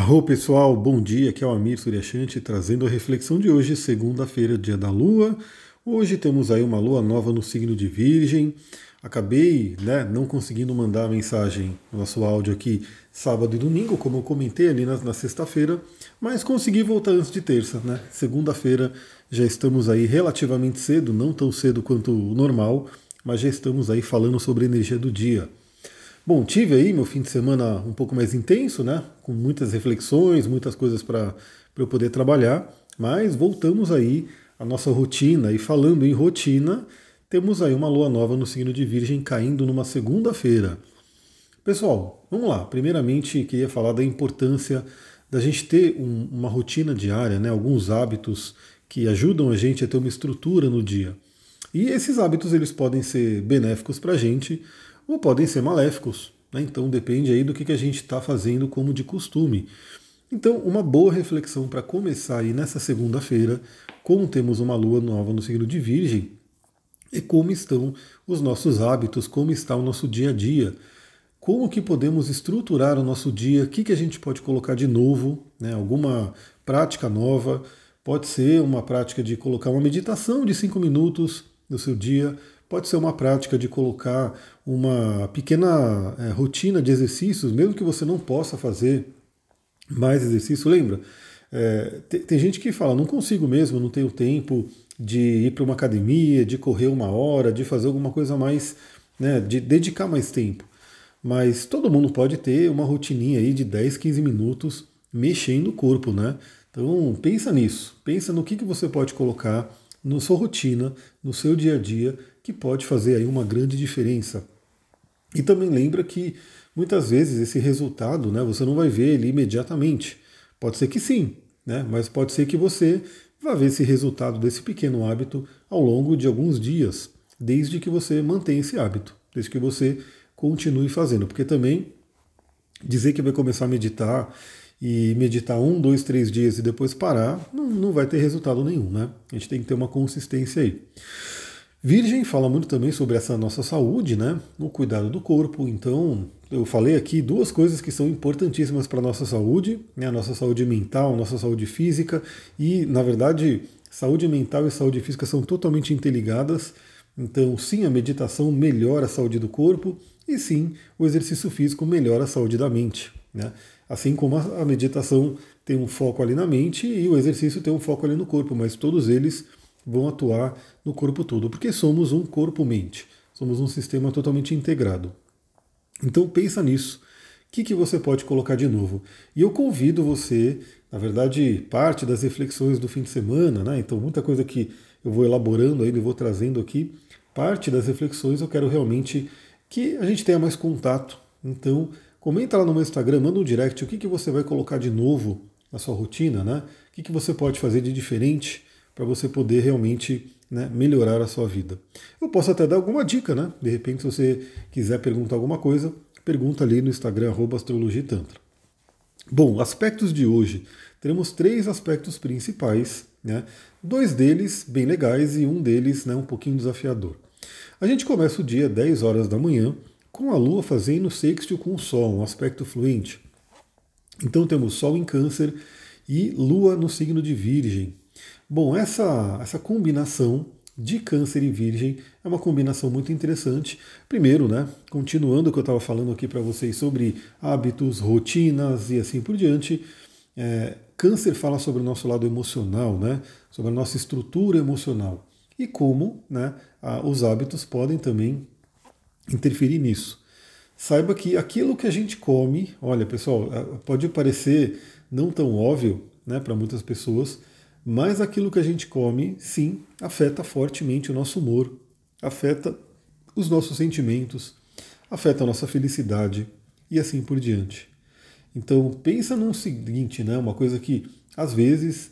Arro pessoal, bom dia, aqui é o Amir Suryashanti trazendo a reflexão de hoje, segunda-feira, dia da Lua. Hoje temos aí uma Lua nova no signo de Virgem. Acabei né, não conseguindo mandar a mensagem no nosso áudio aqui sábado e domingo, como eu comentei ali na, na sexta-feira, mas consegui voltar antes de terça, né? Segunda-feira já estamos aí relativamente cedo, não tão cedo quanto o normal, mas já estamos aí falando sobre a energia do dia. Bom, tive aí meu fim de semana um pouco mais intenso, né? Com muitas reflexões, muitas coisas para eu poder trabalhar, mas voltamos aí à nossa rotina. E falando em rotina, temos aí uma lua nova no signo de Virgem caindo numa segunda-feira. Pessoal, vamos lá. Primeiramente, queria falar da importância da gente ter um, uma rotina diária, né? alguns hábitos que ajudam a gente a ter uma estrutura no dia. E esses hábitos eles podem ser benéficos para a gente, ou podem ser maléficos. Né? Então depende aí do que, que a gente está fazendo como de costume. Então, uma boa reflexão para começar aí nessa segunda-feira, como temos uma lua nova no signo de Virgem, e como estão os nossos hábitos, como está o nosso dia a dia, como que podemos estruturar o nosso dia, o que, que a gente pode colocar de novo, né? alguma prática nova, pode ser uma prática de colocar uma meditação de cinco minutos no seu dia, Pode ser uma prática de colocar uma pequena é, rotina de exercícios, mesmo que você não possa fazer mais exercício. Lembra? É, tem, tem, gente que fala, não consigo mesmo, não tenho tempo de ir para uma academia, de correr uma hora, de fazer alguma coisa mais, né, de dedicar mais tempo. Mas todo mundo pode ter uma rotininha aí de 10, 15 minutos mexendo o corpo, né? Então pensa nisso, pensa no que, que você pode colocar na sua rotina, no seu dia a dia, que pode fazer aí uma grande diferença. E também lembra que muitas vezes esse resultado né, você não vai ver ele imediatamente. Pode ser que sim, né, mas pode ser que você vá ver esse resultado desse pequeno hábito ao longo de alguns dias, desde que você mantenha esse hábito, desde que você continue fazendo. Porque também dizer que vai começar a meditar e meditar um, dois, três dias e depois parar, não, não vai ter resultado nenhum, né? A gente tem que ter uma consistência aí. Virgem fala muito também sobre essa nossa saúde, né? O cuidado do corpo. Então, eu falei aqui duas coisas que são importantíssimas para a nossa saúde, né? A nossa saúde mental, a nossa saúde física e, na verdade, saúde mental e saúde física são totalmente interligadas. Então, sim, a meditação melhora a saúde do corpo e sim, o exercício físico melhora a saúde da mente, né? Assim como a meditação tem um foco ali na mente e o exercício tem um foco ali no corpo, mas todos eles vão atuar no corpo todo, porque somos um corpo-mente, somos um sistema totalmente integrado. Então pensa nisso. O que, que você pode colocar de novo? E eu convido você, na verdade, parte das reflexões do fim de semana, né? Então muita coisa que eu vou elaborando ainda e vou trazendo aqui, parte das reflexões eu quero realmente que a gente tenha mais contato. Então, comenta lá no meu Instagram, manda um direct o que, que você vai colocar de novo na sua rotina, né? O que, que você pode fazer de diferente para você poder realmente né, melhorar a sua vida. Eu posso até dar alguma dica, né? De repente, se você quiser perguntar alguma coisa, pergunta ali no Instagram, astrologitantra. Bom, aspectos de hoje. Teremos três aspectos principais, né? Dois deles bem legais e um deles né, um pouquinho desafiador. A gente começa o dia 10 horas da manhã com a Lua fazendo sextil com o Sol, um aspecto fluente. Então temos Sol em Câncer e Lua no signo de Virgem. Bom, essa, essa combinação de câncer e virgem é uma combinação muito interessante. Primeiro, né, continuando o que eu estava falando aqui para vocês sobre hábitos, rotinas e assim por diante, é, câncer fala sobre o nosso lado emocional, né, sobre a nossa estrutura emocional e como né, os hábitos podem também interferir nisso. Saiba que aquilo que a gente come, olha pessoal, pode parecer não tão óbvio né, para muitas pessoas, mas aquilo que a gente come, sim, afeta fortemente o nosso humor, afeta os nossos sentimentos, afeta a nossa felicidade e assim por diante. Então pensa num seguinte, né, uma coisa que às vezes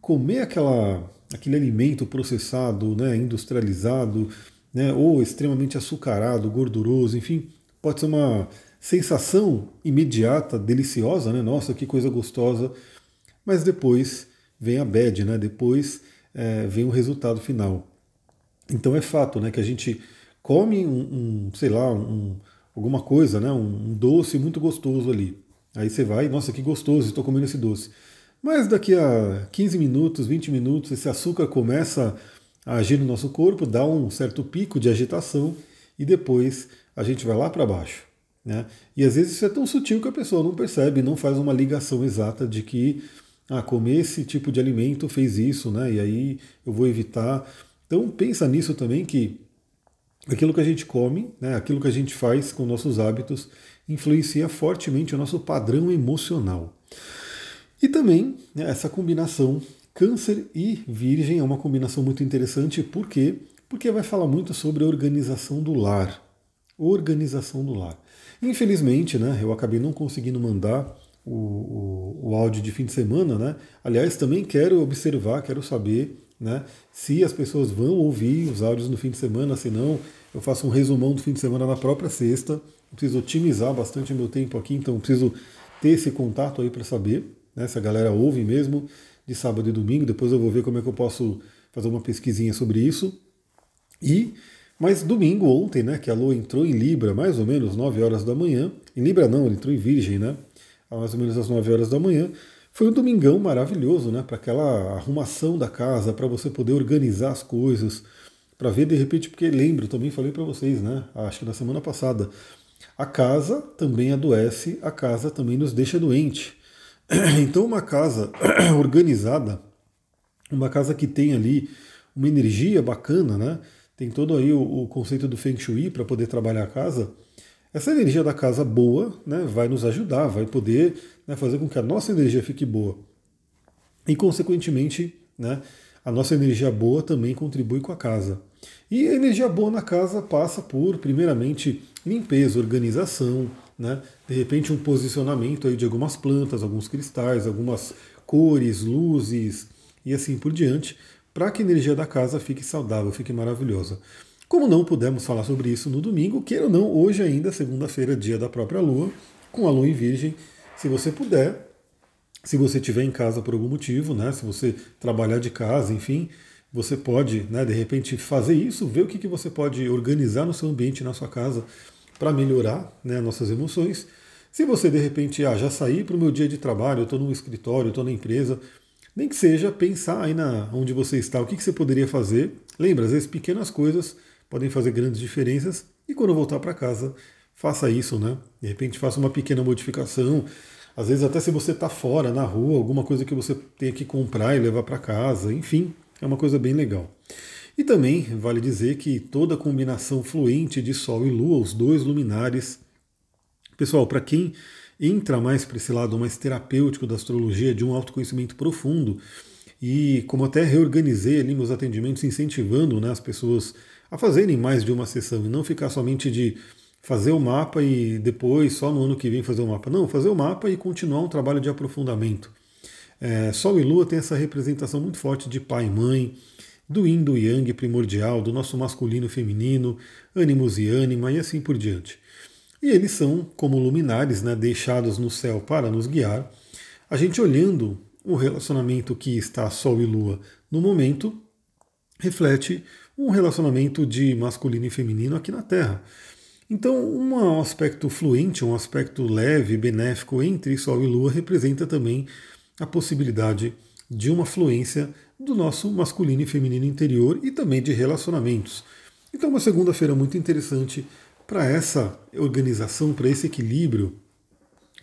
comer aquela, aquele alimento processado, né, industrializado, né, ou extremamente açucarado, gorduroso, enfim, pode ser uma sensação imediata, deliciosa, né? Nossa, que coisa gostosa, mas depois vem a bad, né? Depois é, vem o resultado final. Então é fato, né, que a gente come um, um sei lá, um, alguma coisa, né, um, um doce muito gostoso ali. Aí você vai, nossa, que gostoso, estou comendo esse doce. Mas daqui a 15 minutos, 20 minutos, esse açúcar começa agir no nosso corpo, dá um certo pico de agitação e depois a gente vai lá para baixo. Né? E às vezes isso é tão sutil que a pessoa não percebe, não faz uma ligação exata de que ah, comer esse tipo de alimento fez isso, né? E aí eu vou evitar. Então pensa nisso também que aquilo que a gente come, né, aquilo que a gente faz com nossos hábitos, influencia fortemente o nosso padrão emocional. E também né, essa combinação câncer e virgem é uma combinação muito interessante, por quê? Porque vai falar muito sobre a organização do lar. Organização do lar. Infelizmente, né, eu acabei não conseguindo mandar o, o, o áudio de fim de semana, né? Aliás, também quero observar, quero saber né? Se as pessoas vão ouvir os áudios no fim de semana, se não, eu faço um resumão do fim de semana na própria sexta. Eu preciso otimizar bastante meu tempo aqui, então preciso ter esse contato aí para saber né, se a galera ouve mesmo de sábado e domingo. Depois eu vou ver como é que eu posso fazer uma pesquisinha sobre isso. E mas domingo ontem, né, que a Lua entrou em Libra, mais ou menos 9 horas da manhã. Em Libra não, ele entrou em Virgem, né? Mais ou menos às 9 horas da manhã. Foi um domingão maravilhoso, né? Para aquela arrumação da casa, para você poder organizar as coisas, para ver de repente, porque lembro, também falei para vocês, né? Acho que na semana passada, a casa também adoece, a casa também nos deixa doente. Então, uma casa organizada, uma casa que tem ali uma energia bacana, né? Tem todo aí o, o conceito do Feng Shui para poder trabalhar a casa essa energia da casa boa né, vai nos ajudar, vai poder né, fazer com que a nossa energia fique boa. E, consequentemente, né, a nossa energia boa também contribui com a casa. E a energia boa na casa passa por, primeiramente, limpeza, organização, né, de repente um posicionamento aí de algumas plantas, alguns cristais, algumas cores, luzes e assim por diante, para que a energia da casa fique saudável, fique maravilhosa. Como não pudemos falar sobre isso no domingo, queira ou não, hoje ainda, segunda-feira, dia da própria Lua, com a Lua em Virgem, se você puder, se você estiver em casa por algum motivo, né, se você trabalhar de casa, enfim, você pode, né, de repente, fazer isso, ver o que, que você pode organizar no seu ambiente, na sua casa, para melhorar né, nossas emoções. Se você, de repente, ah, já saí para o meu dia de trabalho, estou no escritório, estou na empresa, nem que seja pensar aí na onde você está, o que, que você poderia fazer. Lembra, às vezes pequenas coisas podem fazer grandes diferenças. E quando voltar para casa, faça isso, né? De repente faça uma pequena modificação. Às vezes até se você está fora, na rua, alguma coisa que você tenha que comprar e levar para casa, enfim, é uma coisa bem legal. E também vale dizer que toda a combinação fluente de Sol e Lua, os dois luminares, pessoal, para quem entra mais para esse lado mais terapêutico da astrologia, de um autoconhecimento profundo, e como até reorganizei ali meus atendimentos, incentivando né, as pessoas a fazerem mais de uma sessão e não ficar somente de fazer o mapa e depois, só no ano que vem, fazer o mapa. Não, fazer o mapa e continuar um trabalho de aprofundamento. É, Sol e Lua tem essa representação muito forte de pai e mãe, do yin do yang primordial, do nosso masculino feminino, ânimos e ânima e assim por diante. E eles são como luminares né, deixados no céu para nos guiar. A gente olhando o relacionamento que está Sol e Lua no momento, reflete um relacionamento de masculino e feminino aqui na Terra. Então, um aspecto fluente, um aspecto leve, benéfico entre Sol e Lua representa também a possibilidade de uma fluência do nosso masculino e feminino interior e também de relacionamentos. Então, uma segunda-feira muito interessante para essa organização, para esse equilíbrio.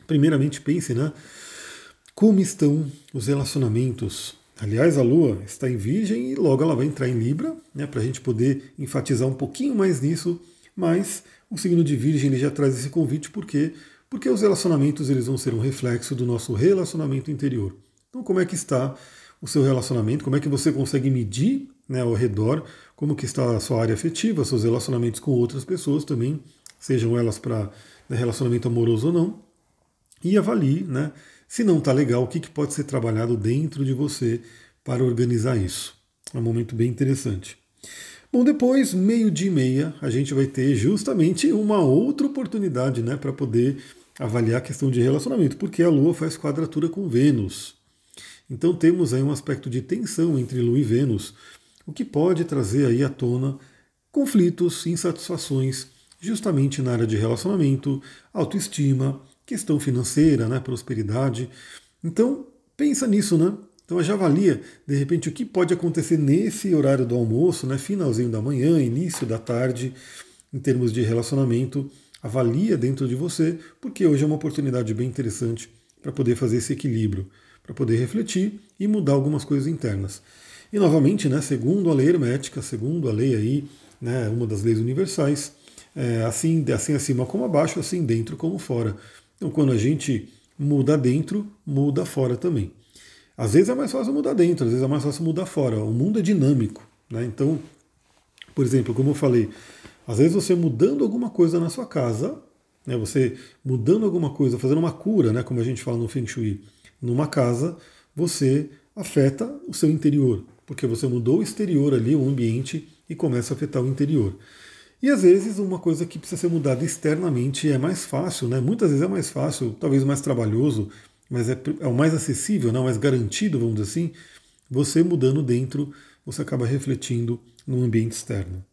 Primeiramente, pense, né? Como estão os relacionamentos Aliás, a Lua está em Virgem e logo ela vai entrar em Libra, né, para a gente poder enfatizar um pouquinho mais nisso. Mas o signo de Virgem ele já traz esse convite porque porque os relacionamentos eles vão ser um reflexo do nosso relacionamento interior. Então, como é que está o seu relacionamento? Como é que você consegue medir né, ao redor como que está a sua área afetiva, seus relacionamentos com outras pessoas também, sejam elas para né, relacionamento amoroso ou não, e avalie, né? Se não está legal, o que, que pode ser trabalhado dentro de você para organizar isso? É um momento bem interessante. Bom, depois, meio dia e meia, a gente vai ter justamente uma outra oportunidade né, para poder avaliar a questão de relacionamento, porque a Lua faz quadratura com Vênus. Então temos aí um aspecto de tensão entre Lua e Vênus, o que pode trazer aí à tona conflitos, insatisfações, justamente na área de relacionamento, autoestima, questão financeira, né, prosperidade. Então, pensa nisso, né? Então já avalia, de repente, o que pode acontecer nesse horário do almoço, né, finalzinho da manhã, início da tarde, em termos de relacionamento. Avalia dentro de você, porque hoje é uma oportunidade bem interessante para poder fazer esse equilíbrio, para poder refletir e mudar algumas coisas internas. E novamente, né, segundo a lei hermética, segundo a lei aí, né, uma das leis universais, é, assim, assim acima como abaixo, assim dentro como fora. Então, quando a gente muda dentro, muda fora também. Às vezes é mais fácil mudar dentro, às vezes é mais fácil mudar fora. O mundo é dinâmico. Né? Então, por exemplo, como eu falei, às vezes você mudando alguma coisa na sua casa, né, você mudando alguma coisa, fazendo uma cura, né, como a gente fala no Feng Shui, numa casa, você afeta o seu interior, porque você mudou o exterior ali, o ambiente, e começa a afetar o interior. E às vezes uma coisa que precisa ser mudada externamente é mais fácil, né? Muitas vezes é mais fácil, talvez mais trabalhoso, mas é, é o mais acessível, não, mais garantido, vamos dizer assim. Você mudando dentro, você acaba refletindo no ambiente externo.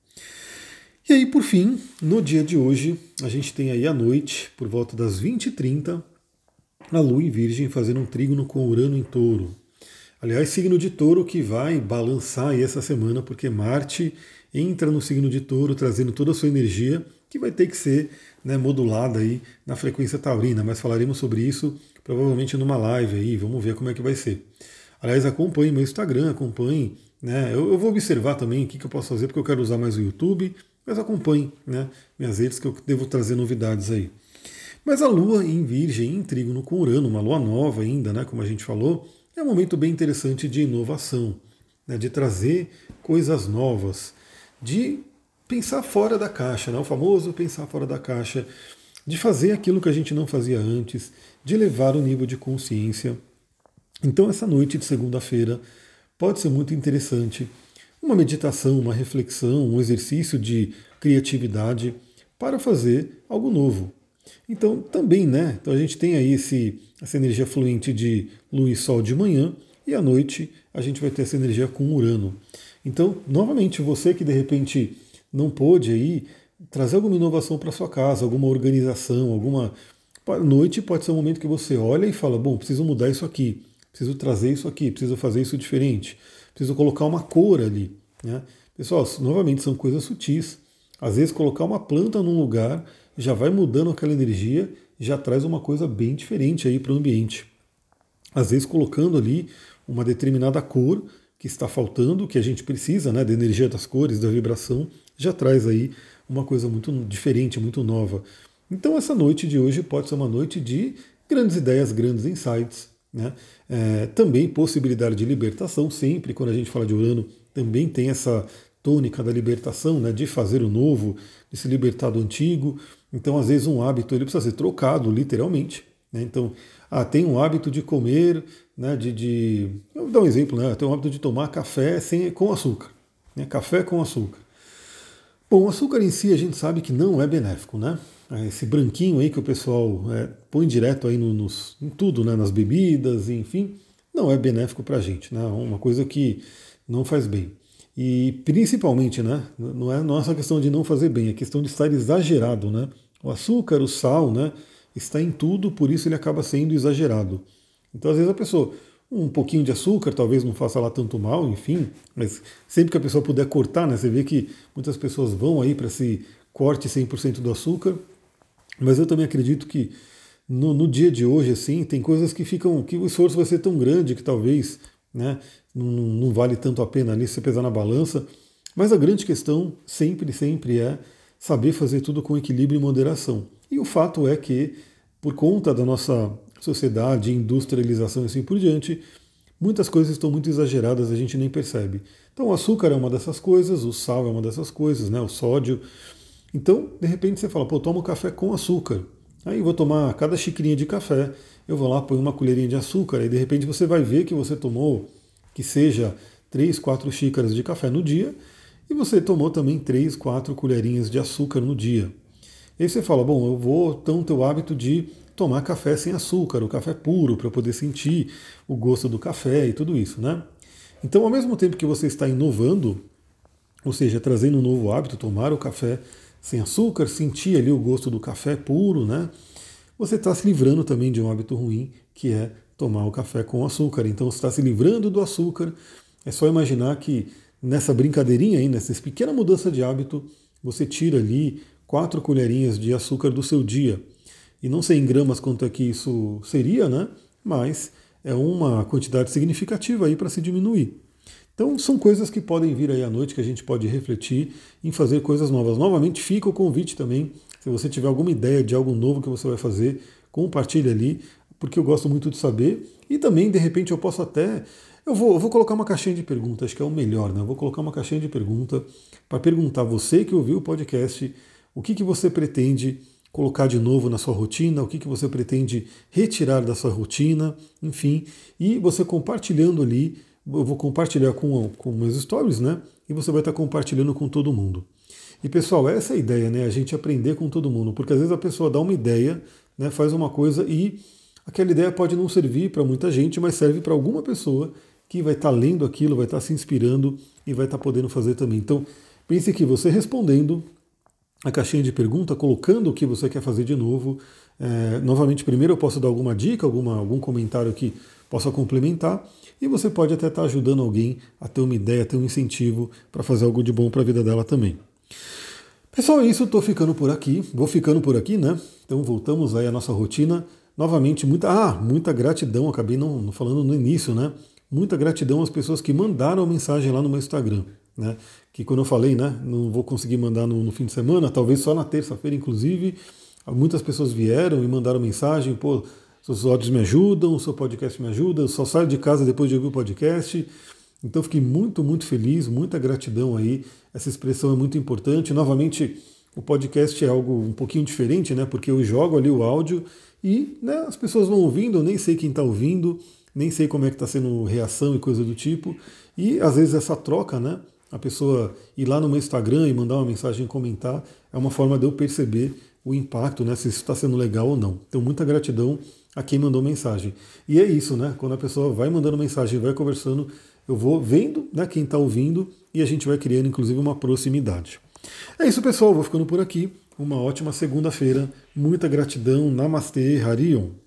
E aí, por fim, no dia de hoje, a gente tem aí à noite, por volta das 20h30, a Lua em Virgem fazendo um trígono com Urano em Touro. Aliás, signo de Touro que vai balançar aí essa semana, porque Marte entra no signo de Touro, trazendo toda a sua energia, que vai ter que ser né, modulada aí na frequência taurina, mas falaremos sobre isso provavelmente numa live aí, vamos ver como é que vai ser. Aliás, acompanhe meu Instagram, acompanhe, né, eu, eu vou observar também o que, que eu posso fazer, porque eu quero usar mais o YouTube, mas acompanhe né, minhas redes que eu devo trazer novidades aí. Mas a Lua em Virgem, em trígono com Urano, uma Lua nova ainda, né, como a gente falou, é um momento bem interessante de inovação, né, de trazer coisas novas, de pensar fora da caixa, né, o famoso pensar fora da caixa, de fazer aquilo que a gente não fazia antes, de levar o nível de consciência. Então, essa noite de segunda-feira pode ser muito interessante uma meditação, uma reflexão, um exercício de criatividade para fazer algo novo. Então, também, né? Então a gente tem aí esse, essa energia fluente de lua e sol de manhã, e à noite a gente vai ter essa energia com Urano. Então, novamente, você que de repente não pôde aí trazer alguma inovação para sua casa, alguma organização, alguma noite pode ser um momento que você olha e fala, bom, preciso mudar isso aqui, preciso trazer isso aqui, preciso fazer isso diferente preciso colocar uma cor ali. Né? Pessoal, novamente são coisas sutis. Às vezes colocar uma planta num lugar já vai mudando aquela energia, já traz uma coisa bem diferente aí para o ambiente. Às vezes colocando ali uma determinada cor que está faltando, que a gente precisa, né, da energia das cores, da vibração, já traz aí uma coisa muito diferente, muito nova. Então essa noite de hoje pode ser uma noite de grandes ideias, grandes insights, né? É, também possibilidade de libertação, sempre quando a gente fala de Urano, também tem essa tônica da libertação, né, de fazer o novo, de se libertar do antigo. Então, às vezes, um hábito ele precisa ser trocado, literalmente. Né? Então, ah, tem um hábito de comer, né, de, de. Eu vou dar um exemplo, né? Tem um hábito de tomar café sem, com açúcar. Né? Café com açúcar. Bom, o açúcar em si a gente sabe que não é benéfico, né? É, esse branquinho aí que o pessoal é, põe direto aí no, nos, em tudo, né, nas bebidas, enfim, não é benéfico para a gente, né, é uma coisa que não faz bem. E principalmente, né, não é nossa questão de não fazer bem, é questão de estar exagerado, né. O açúcar, o sal, né, está em tudo, por isso ele acaba sendo exagerado. Então, às vezes a pessoa, um pouquinho de açúcar talvez não faça lá tanto mal, enfim, mas sempre que a pessoa puder cortar, né, você vê que muitas pessoas vão aí para esse corte 100% do açúcar, mas eu também acredito que no, no, dia de hoje, assim, tem coisas que ficam. que o esforço vai ser tão grande que talvez né, não, não vale tanto a pena ali se pesar na balança. Mas a grande questão sempre, sempre é saber fazer tudo com equilíbrio e moderação. E o fato é que, por conta da nossa sociedade, industrialização e assim por diante, muitas coisas estão muito exageradas, a gente nem percebe. Então, o açúcar é uma dessas coisas, o sal é uma dessas coisas, né, o sódio. Então, de repente você fala, pô, tomo café com açúcar. Aí vou tomar cada xicrinha de café, eu vou lá, põe uma colherinha de açúcar, e de repente você vai ver que você tomou, que seja 3, 4 xícaras de café no dia, e você tomou também 3, 4 colherinhas de açúcar no dia. E aí você fala, bom, eu vou então ter o hábito de tomar café sem açúcar, o café puro, para poder sentir o gosto do café e tudo isso, né? Então, ao mesmo tempo que você está inovando, ou seja, trazendo um novo hábito, tomar o café sem açúcar, sentir ali o gosto do café puro, né? você está se livrando também de um hábito ruim, que é tomar o café com açúcar. Então você está se livrando do açúcar. É só imaginar que nessa brincadeirinha aí, nessa pequena mudança de hábito, você tira ali quatro colherinhas de açúcar do seu dia. E não sei em gramas quanto é que isso seria, né? Mas é uma quantidade significativa aí para se diminuir. Então são coisas que podem vir aí à noite que a gente pode refletir em fazer coisas novas. Novamente fica o convite também, se você tiver alguma ideia de algo novo que você vai fazer, compartilhe ali, porque eu gosto muito de saber. E também, de repente, eu posso até. Eu vou, eu vou colocar uma caixinha de perguntas, acho que é o melhor, né? Eu vou colocar uma caixinha de pergunta para perguntar você que ouviu o podcast, o que, que você pretende colocar de novo na sua rotina, o que, que você pretende retirar da sua rotina, enfim, e você compartilhando ali, eu vou compartilhar com, com meus stories, né? E você vai estar compartilhando com todo mundo. E pessoal, essa é a ideia, né? A gente aprender com todo mundo, porque às vezes a pessoa dá uma ideia, né, faz uma coisa e aquela ideia pode não servir para muita gente, mas serve para alguma pessoa que vai estar lendo aquilo, vai estar se inspirando e vai estar podendo fazer também. Então, pense que você respondendo a caixinha de pergunta, colocando o que você quer fazer de novo. É, novamente, primeiro eu posso dar alguma dica, alguma, algum comentário que possa complementar, e você pode até estar ajudando alguém a ter uma ideia, ter um incentivo para fazer algo de bom para a vida dela também. Pessoal, é isso, estou ficando por aqui, vou ficando por aqui, né? Então voltamos aí à nossa rotina. Novamente, muita, ah, muita gratidão, acabei não, não falando no início, né? Muita gratidão às pessoas que mandaram mensagem lá no meu Instagram. Né? Que quando eu falei, né, não vou conseguir mandar no, no fim de semana, talvez só na terça-feira, inclusive, muitas pessoas vieram e mandaram mensagem, pô, seus áudios me ajudam, o seu podcast me ajuda, eu só saio de casa depois de ouvir o podcast. Então fiquei muito, muito feliz, muita gratidão aí. Essa expressão é muito importante. Novamente, o podcast é algo um pouquinho diferente, né? Porque eu jogo ali o áudio e né, as pessoas vão ouvindo, eu nem sei quem está ouvindo, nem sei como é que está sendo reação e coisa do tipo. E às vezes essa troca, né? A pessoa ir lá no meu Instagram e mandar uma mensagem comentar é uma forma de eu perceber o impacto, né, se isso está sendo legal ou não. Então, muita gratidão a quem mandou mensagem. E é isso, né? Quando a pessoa vai mandando mensagem, vai conversando, eu vou vendo né, quem está ouvindo e a gente vai criando, inclusive, uma proximidade. É isso, pessoal. Vou ficando por aqui. Uma ótima segunda-feira. Muita gratidão. Namastê, Harion.